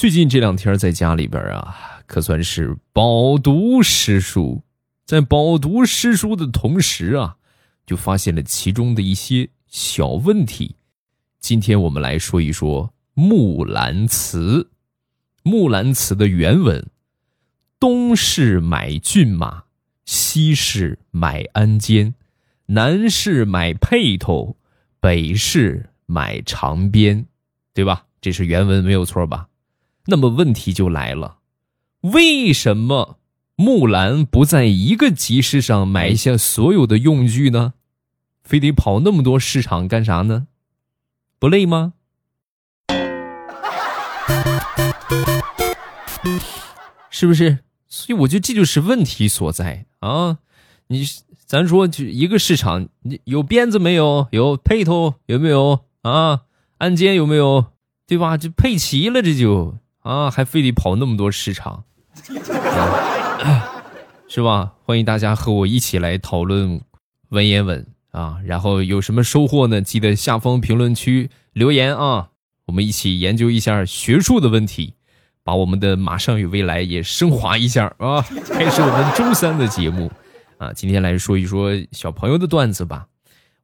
最近这两天在家里边啊，可算是饱读诗书。在饱读诗书的同时啊，就发现了其中的一些小问题。今天我们来说一说《木兰辞》。《木兰辞》的原文：东市买骏马，西市买鞍鞯，南市买辔头，北市买长鞭，对吧？这是原文，没有错吧？那么问题就来了，为什么？木兰不在一个集市上买下所有的用具呢，非得跑那么多市场干啥呢？不累吗？是不是？所以我觉得这就是问题所在啊！你咱说就一个市场，你有鞭子没有？有配头有没有啊？鞍鞯有没有？对吧？就配齐了，这就啊，还非得跑那么多市场。是吧？欢迎大家和我一起来讨论文言文啊！然后有什么收获呢？记得下方评论区留言啊！我们一起研究一下学术的问题，把我们的马上与未来也升华一下啊！开始我们周三的节目啊！今天来说一说小朋友的段子吧。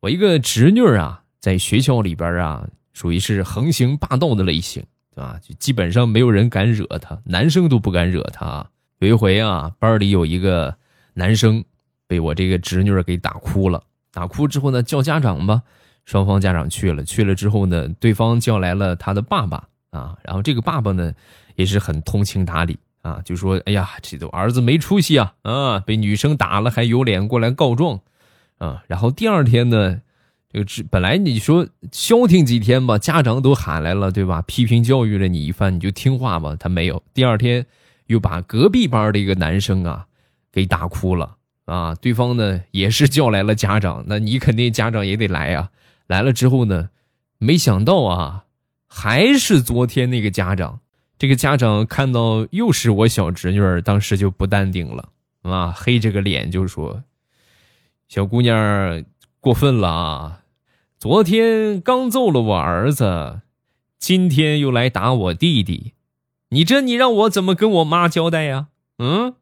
我一个侄女啊，在学校里边啊，属于是横行霸道的类型，对吧？就基本上没有人敢惹他，男生都不敢惹他。有一回啊，班里有一个男生被我这个侄女给打哭了。打哭之后呢，叫家长吧。双方家长去了，去了之后呢，对方叫来了他的爸爸啊。然后这个爸爸呢，也是很通情达理啊，就说：“哎呀，这都儿子没出息啊啊，被女生打了还有脸过来告状啊。”然后第二天呢，这个本来你说消停几天吧，家长都喊来了，对吧？批评教育了你一番，你就听话吧。他没有，第二天。又把隔壁班的一个男生啊，给打哭了啊！对方呢也是叫来了家长，那你肯定家长也得来啊。来了之后呢，没想到啊，还是昨天那个家长。这个家长看到又是我小侄女儿，当时就不淡定了啊，黑着个脸就说：“小姑娘过分了啊！昨天刚揍了我儿子，今天又来打我弟弟。”你这，你让我怎么跟我妈交代呀？嗯。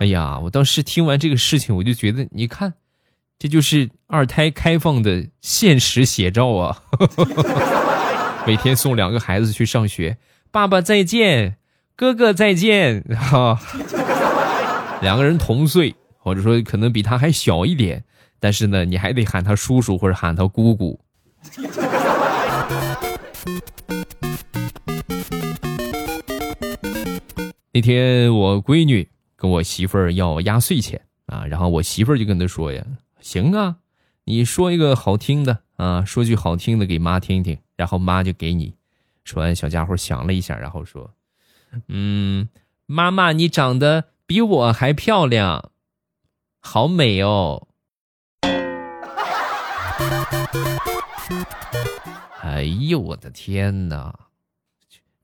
哎呀，我当时听完这个事情，我就觉得，你看，这就是二胎开放的现实写照啊！每天送两个孩子去上学，爸爸再见，哥哥再见，哈。两个人同岁，或者说可能比他还小一点，但是呢，你还得喊他叔叔或者喊他姑姑。那天我闺女跟我媳妇儿要压岁钱啊，然后我媳妇儿就跟她说呀：“行啊，你说一个好听的啊，说句好听的给妈听听，然后妈就给你。”说完，小家伙想了一下，然后说：“嗯，妈妈，你长得比我还漂亮，好美哦。”哎呦我的天哪！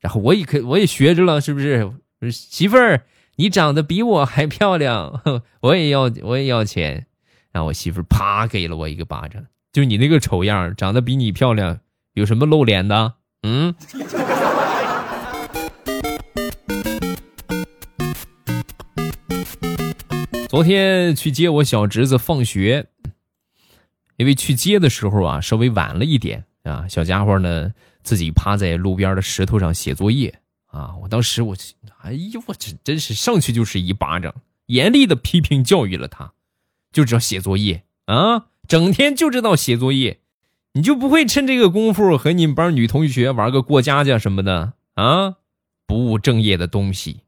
然后我也可我也学着了，是不是？媳妇儿，你长得比我还漂亮，我也要我也要钱。然后我媳妇儿啪给了我一个巴掌，就你那个丑样，长得比你漂亮，有什么露脸的？嗯。昨天去接我小侄子放学，因为去接的时候啊，稍微晚了一点。啊，小家伙呢，自己趴在路边的石头上写作业啊！我当时我，哎呦，我这真是上去就是一巴掌，严厉的批评教育了他，就知道写作业啊，整天就知道写作业，你就不会趁这个功夫和你们班女同学玩个过家家什么的啊？不务正业的东西。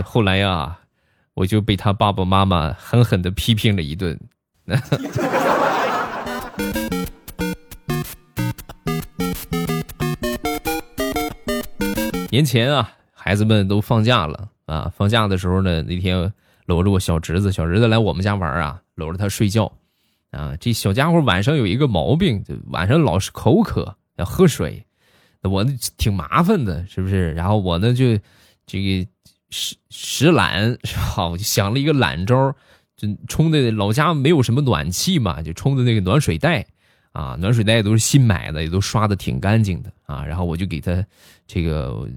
后来呀，我就被他爸爸妈妈狠狠的批评了一顿。年前啊，孩子们都放假了啊。放假的时候呢，那天搂着我小侄子，小侄子来我们家玩啊，搂着他睡觉啊。这小家伙晚上有一个毛病，就晚上老是口渴，要喝水。我挺麻烦的，是不是？然后我呢就这个实实懒是吧？我就想了一个懒招。就冲的老家没有什么暖气嘛，就冲的那个暖水袋啊，暖水袋都是新买的，也都刷的挺干净的啊。然后我就给他这个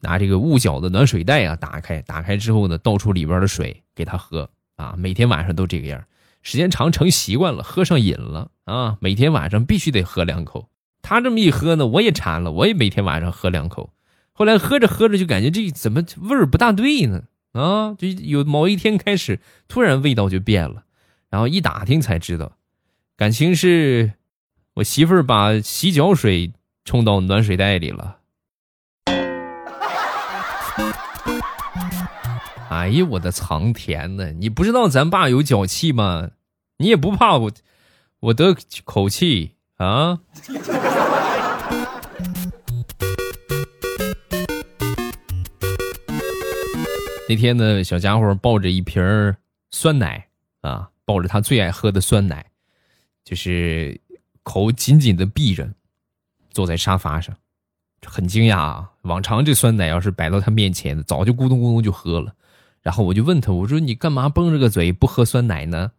拿这个雾角的暖水袋啊打开，打开之后呢，倒出里边的水给他喝啊。每天晚上都这个样，时间长成习惯了，喝上瘾了啊。每天晚上必须得喝两口。他这么一喝呢，我也馋了，我也每天晚上喝两口。后来喝着喝着就感觉这怎么味儿不大对呢？啊，就有某一天开始，突然味道就变了，然后一打听才知道，感情是我媳妇儿把洗脚水冲到暖水袋里了。哎呀，我的苍天呐！你不知道咱爸有脚气吗？你也不怕我，我得口气啊？那天呢，小家伙抱着一瓶酸奶啊，抱着他最爱喝的酸奶，就是口紧紧的闭着，坐在沙发上，很惊讶啊。往常这酸奶要是摆到他面前，早就咕咚咕咚就喝了。然后我就问他，我说你干嘛绷着个嘴不喝酸奶呢？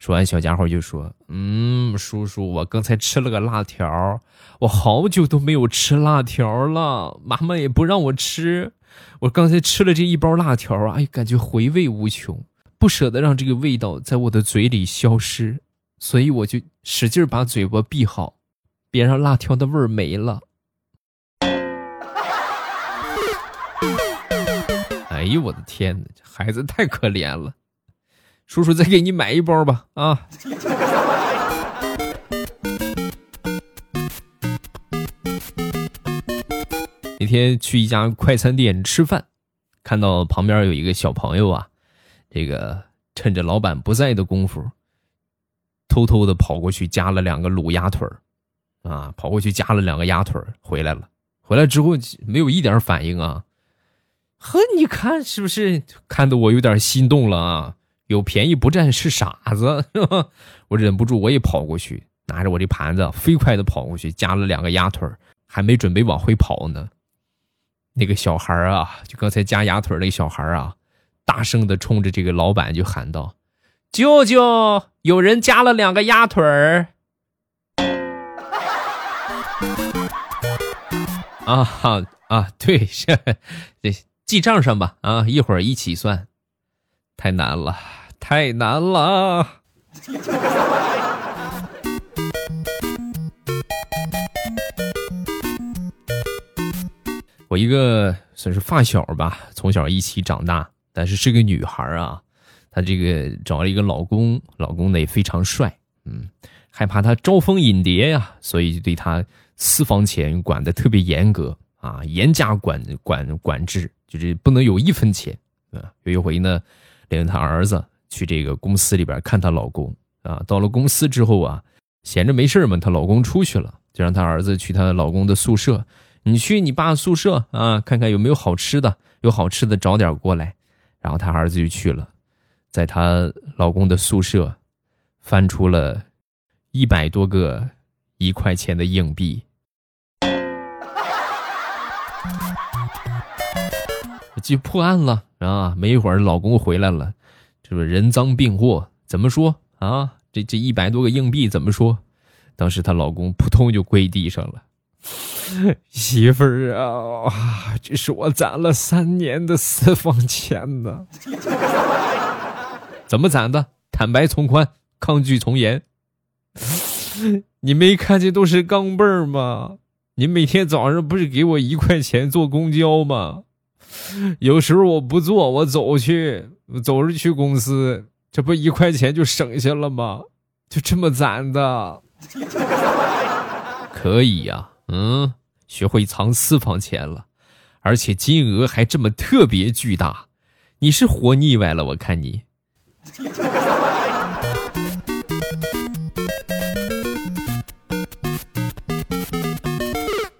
说完，小家伙就说：“嗯，叔叔，我刚才吃了个辣条，我好久都没有吃辣条了，妈妈也不让我吃。”我刚才吃了这一包辣条啊，哎，感觉回味无穷，不舍得让这个味道在我的嘴里消失，所以我就使劲把嘴巴闭好，别让辣条的味儿没了。哎呦我的天哪，这孩子太可怜了，叔叔再给你买一包吧，啊。那天去一家快餐店吃饭，看到旁边有一个小朋友啊，这个趁着老板不在的功夫，偷偷的跑过去夹了两个卤鸭腿儿啊，跑过去夹了两个鸭腿儿回来了。回来之后没有一点反应啊，呵，你看是不是看得我有点心动了啊？有便宜不占是傻子，是吧？我忍不住我也跑过去，拿着我这盘子飞快的跑过去夹了两个鸭腿儿还没准备往回跑呢。那个小孩啊，就刚才夹鸭腿那小孩啊，大声的冲着这个老板就喊道：“舅舅，有人夹了两个鸭腿儿。”啊哈啊，对，是，这记账上吧，啊，一会儿一起算。太难了，太难了。我一个算是发小吧，从小一起长大，但是是个女孩啊。她这个找了一个老公，老公呢也非常帅，嗯，害怕她招蜂引蝶呀，所以就对她私房钱管的特别严格啊，严加管管管制，就是不能有一分钱啊。有一回呢，领她儿子去这个公司里边看她老公啊，到了公司之后啊，闲着没事嘛，她老公出去了，就让她儿子去她老公的宿舍。你去你爸宿舍啊，看看有没有好吃的，有好吃的找点过来。然后他儿子就去了，在她老公的宿舍，翻出了一百多个一块钱的硬币。就破案了啊！没一会儿，老公回来了，这不人赃并获，怎么说啊？这这一百多个硬币怎么说？当时她老公扑通就跪地上了。媳妇儿啊，这是我攒了三年的私房钱呢。怎么攒的？坦白从宽，抗拒从严。你没看见都是钢镚儿吗？你每天早上不是给我一块钱坐公交吗？有时候我不坐，我走去，走着去公司，这不一块钱就省下了吗？就这么攒的。可以呀。嗯，学会藏私房钱了，而且金额还这么特别巨大，你是活腻歪了？我看你。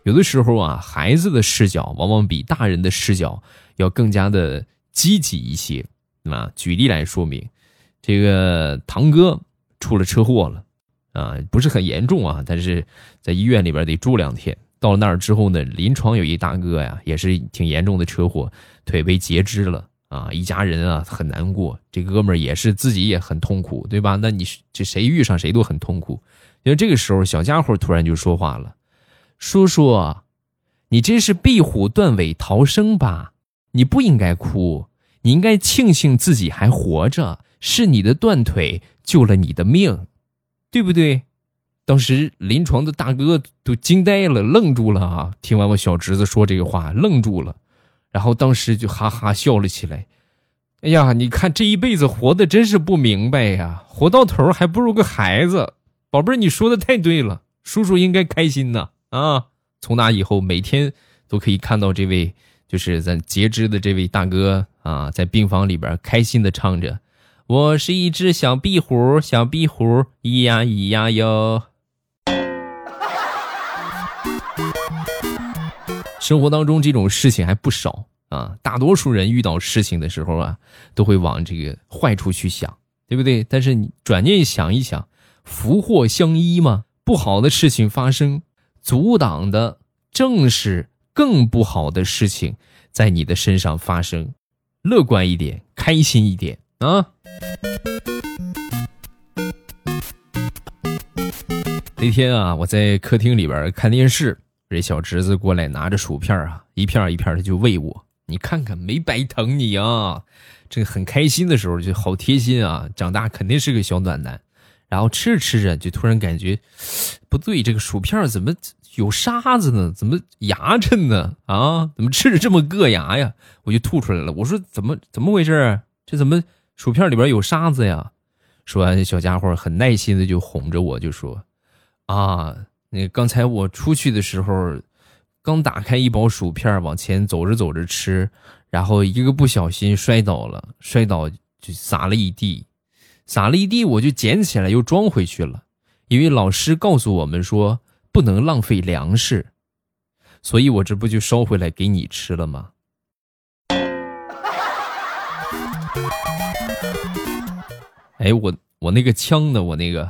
有的时候啊，孩子的视角往往比大人的视角要更加的积极一些。啊，举例来说明，这个堂哥出了车祸了。啊，不是很严重啊，但是在医院里边得住两天。到了那儿之后呢，临床有一大哥呀，也是挺严重的车祸，腿被截肢了啊，一家人啊很难过，这哥们儿也是自己也很痛苦，对吧？那你这谁遇上谁都很痛苦。因为这个时候，小家伙突然就说话了：“叔叔，你这是壁虎断尾逃生吧？你不应该哭，你应该庆幸自己还活着，是你的断腿救了你的命，对不对？”当时临床的大哥都惊呆了，愣住了啊！听完我小侄子说这个话，愣住了。然后当时就哈哈笑了起来。哎呀，你看这一辈子活的真是不明白呀，活到头还不如个孩子。宝贝儿，你说的太对了，叔叔应该开心呐啊！从那以后，每天都可以看到这位就是咱截肢的这位大哥啊，在病房里边开心的唱着：“我是一只小壁虎，小壁虎，咿呀咿呀哟。”生活当中这种事情还不少啊，大多数人遇到事情的时候啊，都会往这个坏处去想，对不对？但是你转念想一想，福祸相依嘛，不好的事情发生，阻挡的正是更不好的事情在你的身上发生。乐观一点，开心一点啊！那天啊，我在客厅里边看电视。这小侄子过来拿着薯片啊，一片一片的就喂我。你看看没白疼你啊！这个很开心的时候就好贴心啊。长大肯定是个小暖男。然后吃着吃着就突然感觉不对，这个薯片怎么有沙子呢？怎么牙碜呢？啊，怎么吃着这么硌牙呀？我就吐出来了。我说怎么怎么回事？这怎么薯片里边有沙子呀？说完，小家伙很耐心的就哄着我，就说啊。那刚才我出去的时候，刚打开一包薯片，往前走着走着吃，然后一个不小心摔倒了，摔倒就撒了一地，撒了一地，我就捡起来又装回去了，因为老师告诉我们说不能浪费粮食，所以我这不就捎回来给你吃了吗？哎，我我那个枪呢？我那个。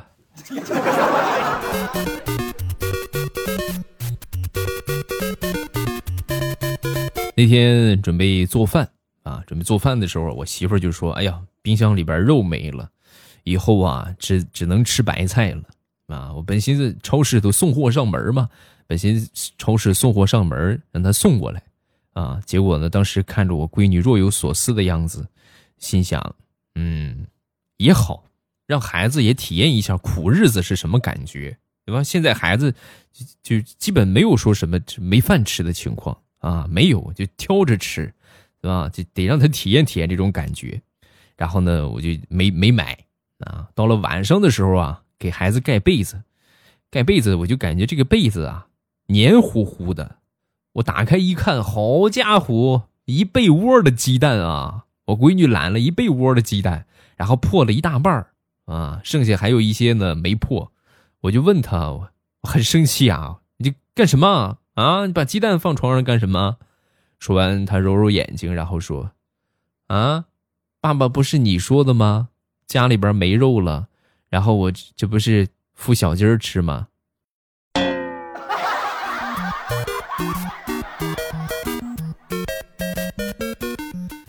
那天准备做饭啊，准备做饭的时候，我媳妇就说：“哎呀，冰箱里边肉没了，以后啊，只只能吃白菜了啊！”我本寻思超市都送货上门嘛，本寻思超市送货上门，让他送过来啊。结果呢，当时看着我闺女若有所思的样子，心想：嗯，也好，让孩子也体验一下苦日子是什么感觉，对吧？现在孩子就就基本没有说什么没饭吃的情况。啊，没有就挑着吃，对吧？就得让他体验体验这种感觉。然后呢，我就没没买啊。到了晚上的时候啊，给孩子盖被子，盖被子我就感觉这个被子啊黏糊糊的。我打开一看，好家伙，一被窝的鸡蛋啊！我闺女揽了一被窝的鸡蛋，然后破了一大半啊，剩下还有一些呢没破。我就问他，我很生气啊，你干什么？啊！你把鸡蛋放床上干什么？说完，他揉揉眼睛，然后说：“啊，爸爸不是你说的吗？家里边没肉了，然后我这不是孵小鸡儿吃吗？”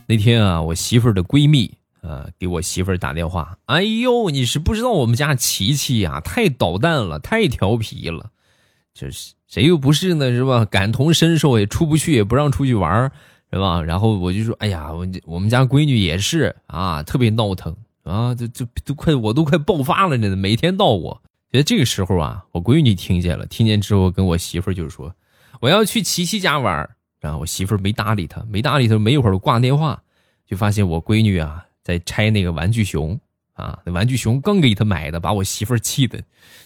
那天啊，我媳妇儿的闺蜜呃给我媳妇儿打电话：“哎呦，你是不知道我们家琪琪呀，太捣蛋了，太调皮了。”就是谁又不是呢，是吧？感同身受，也出不去，也不让出去玩是吧？然后我就说，哎呀，我我们家闺女也是啊，特别闹腾啊，这这都快我都快爆发了呢，每天闹我。觉得这个时候啊，我闺女听见了，听见之后跟我媳妇儿就说，我要去琪琪家玩儿然后我媳妇儿没搭理他，没搭理他，没一会儿挂电话，就发现我闺女啊在拆那个玩具熊啊，那玩具熊刚给他买的，把我媳妇儿气的。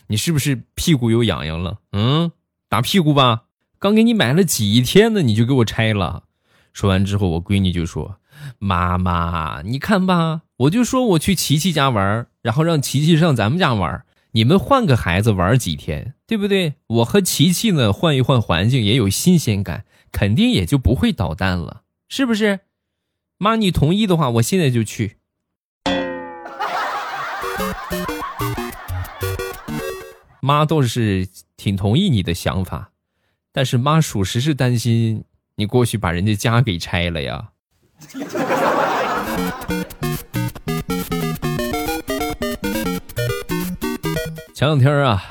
你是不是屁股又痒痒了？嗯，打屁股吧。刚给你买了几天呢，你就给我拆了。说完之后，我闺女就说：“妈妈，你看吧，我就说我去琪琪家玩，然后让琪琪上咱们家玩。你们换个孩子玩几天，对不对？我和琪琪呢，换一换环境也有新鲜感，肯定也就不会捣蛋了，是不是？妈，你同意的话，我现在就去。”妈倒是挺同意你的想法，但是妈属实是担心你过去把人家家给拆了呀。前两天啊，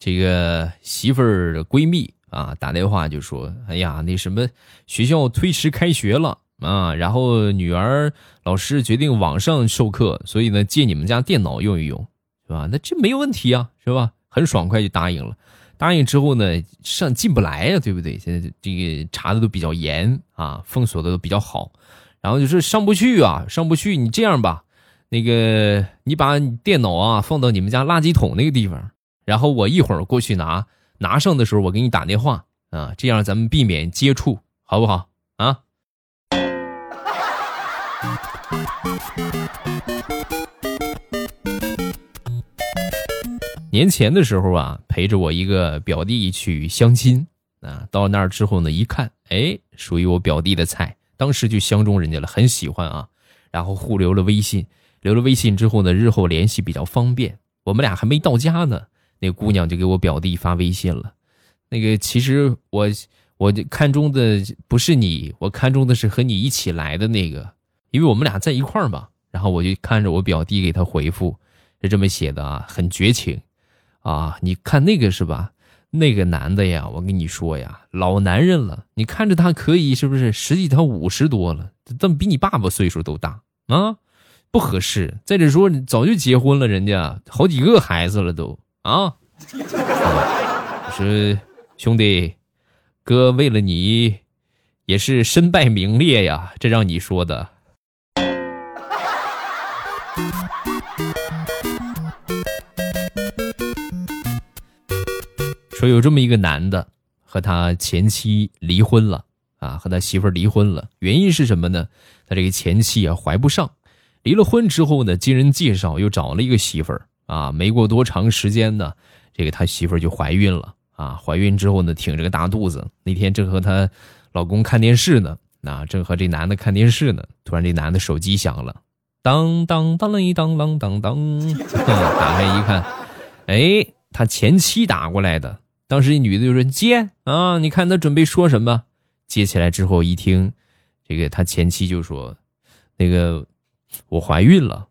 这个媳妇儿的闺蜜啊打电话就说：“哎呀，那什么学校推迟开学了啊，然后女儿老师决定网上授课，所以呢借你们家电脑用一用，是吧？那这没有问题啊，是吧？很爽快就答应了。答应之后呢，上进不来呀，对不对？现在这个查的都比较严啊，封锁的都比较好，然后就是上不去啊，上不去。你这样吧。”那个，你把你电脑啊放到你们家垃圾桶那个地方，然后我一会儿过去拿，拿上的时候我给你打电话啊，这样咱们避免接触，好不好啊？年前的时候啊，陪着我一个表弟去相亲啊，到那儿之后呢，一看，哎，属于我表弟的菜，当时就相中人家了，很喜欢啊，然后互留了微信。留了微信之后呢，日后联系比较方便。我们俩还没到家呢，那姑娘就给我表弟发微信了。那个其实我我看中的不是你，我看中的是和你一起来的那个，因为我们俩在一块儿嘛。然后我就看着我表弟给他回复，是这么写的啊，很绝情啊。你看那个是吧？那个男的呀，我跟你说呀，老男人了。你看着他可以是不是？实际他五十多了，怎么比你爸爸岁数都大啊？不合适。再者说，早就结婚了，人家好几个孩子了都啊。我说兄弟，哥为了你也是身败名裂呀，这让你说的。说有这么一个男的，和他前妻离婚了啊，和他媳妇离婚了，原因是什么呢？他这个前妻啊怀不上。离了婚之后呢，经人介绍又找了一个媳妇儿啊，没过多长时间呢，这个他媳妇儿就怀孕了啊。怀孕之后呢，挺着个大肚子。那天正和她老公看电视呢，那正和这男的看电视呢，突然这男的手机响了，当当当啷一当啷当当，打开一看，哎，他前妻打过来的。当时这女的就说接啊，你看他准备说什么？接起来之后一听，这个他前妻就说，那个。我怀孕了，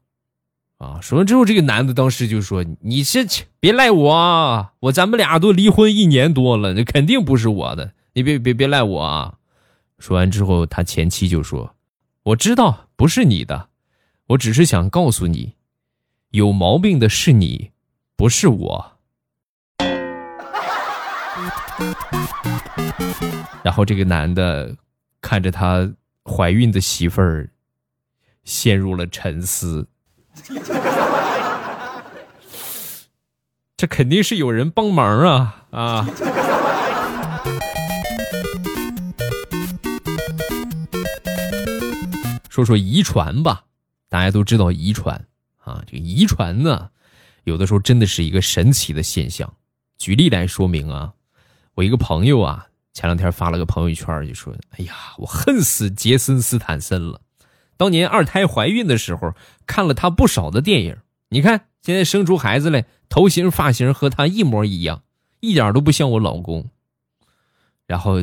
啊！说完之后，这个男的当时就说：“你这别赖我！我咱们俩都离婚一年多了，那肯定不是我的，你别别别赖我啊！”说完之后，他前妻就说：“我知道不是你的，我只是想告诉你，有毛病的是你，不是我。” 然后这个男的看着他怀孕的媳妇儿。陷入了沉思，这肯定是有人帮忙啊啊！说说遗传吧，大家都知道遗传啊，这个遗传呢，有的时候真的是一个神奇的现象。举例来说明啊，我一个朋友啊，前两天发了个朋友圈，就说：“哎呀，我恨死杰森斯坦森了。”当年二胎怀孕的时候，看了他不少的电影。你看现在生出孩子来，头型发型和他一模一样，一点都不像我老公。然后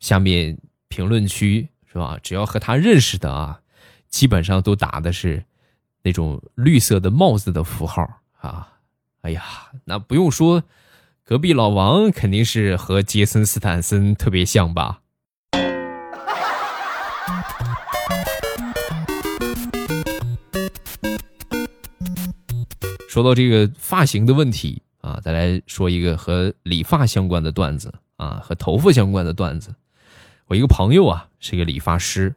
下面评论区是吧？只要和他认识的啊，基本上都打的是那种绿色的帽子的符号啊。哎呀，那不用说，隔壁老王肯定是和杰森斯坦森特别像吧。说到这个发型的问题啊，再来说一个和理发相关的段子啊，和头发相关的段子。我一个朋友啊，是个理发师，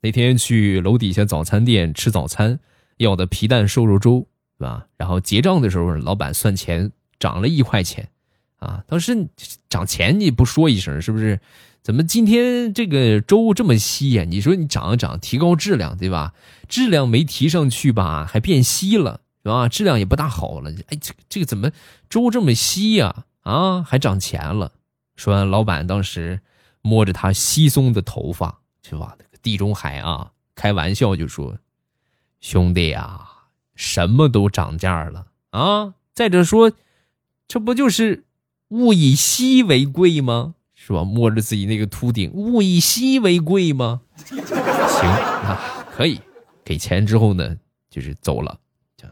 那天去楼底下早餐店吃早餐，要的皮蛋瘦肉粥，是吧？然后结账的时候，老板算钱涨了一块钱，啊，当时涨钱你不说一声是不是？怎么今天这个粥这么稀呀？你说你涨一涨，提高质量，对吧？质量没提上去吧，还变稀了。是吧？质量也不大好了。哎，这个这个怎么粥这么稀呀？啊，还涨钱了。说完，老板当时摸着他稀松的头发，是吧？地中海啊，开玩笑就说：“兄弟啊，什么都涨价了啊！再者说，这不就是物以稀为贵吗？是吧？摸着自己那个秃顶，物以稀为贵吗？行啊，可以。给钱之后呢，就是走了，就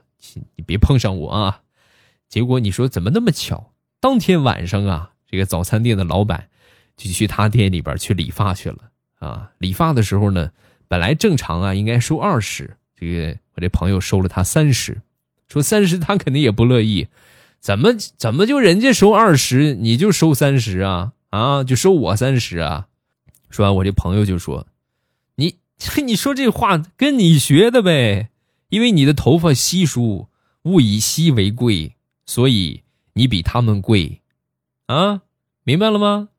你别碰上我啊。结果你说怎么那么巧？当天晚上啊，这个早餐店的老板就去他店里边去理发去了啊。理发的时候呢，本来正常啊应该收二十，这个我这朋友收了他三十，说三十他肯定也不乐意，怎么怎么就人家收二十你就收三十啊啊就收我三十啊？说完我这朋友就说，你 你说这话跟你学的呗，因为你的头发稀疏，物以稀为贵。所以你比他们贵，啊，明白了吗？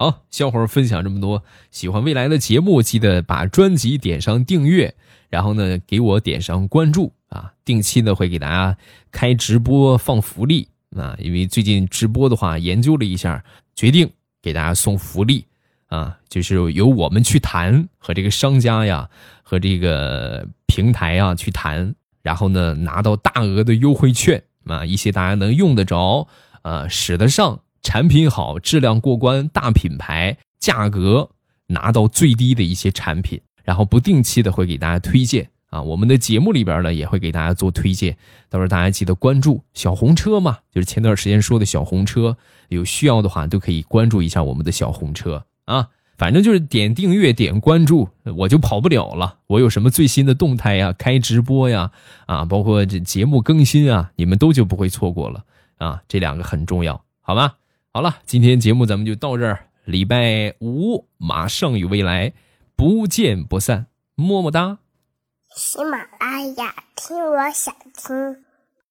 好，小伙儿分享这么多，喜欢未来的节目，记得把专辑点上订阅，然后呢，给我点上关注啊，定期的会给大家开直播放福利啊，因为最近直播的话，研究了一下，决定给大家送福利。啊，就是由我们去谈和这个商家呀，和这个平台啊去谈，然后呢拿到大额的优惠券啊，一些大家能用得着、啊使得上、产品好、质量过关、大品牌、价格拿到最低的一些产品，然后不定期的会给大家推荐啊，我们的节目里边呢也会给大家做推荐，到时候大家记得关注小红车嘛，就是前段时间说的小红车，有需要的话都可以关注一下我们的小红车。啊，反正就是点订阅、点关注，我就跑不了了。我有什么最新的动态呀、开直播呀，啊，包括这节目更新啊，你们都就不会错过了啊。这两个很重要，好吗？好了，今天节目咱们就到这儿。礼拜五马上与未来不见不散，么么哒。喜马拉雅听，我想听。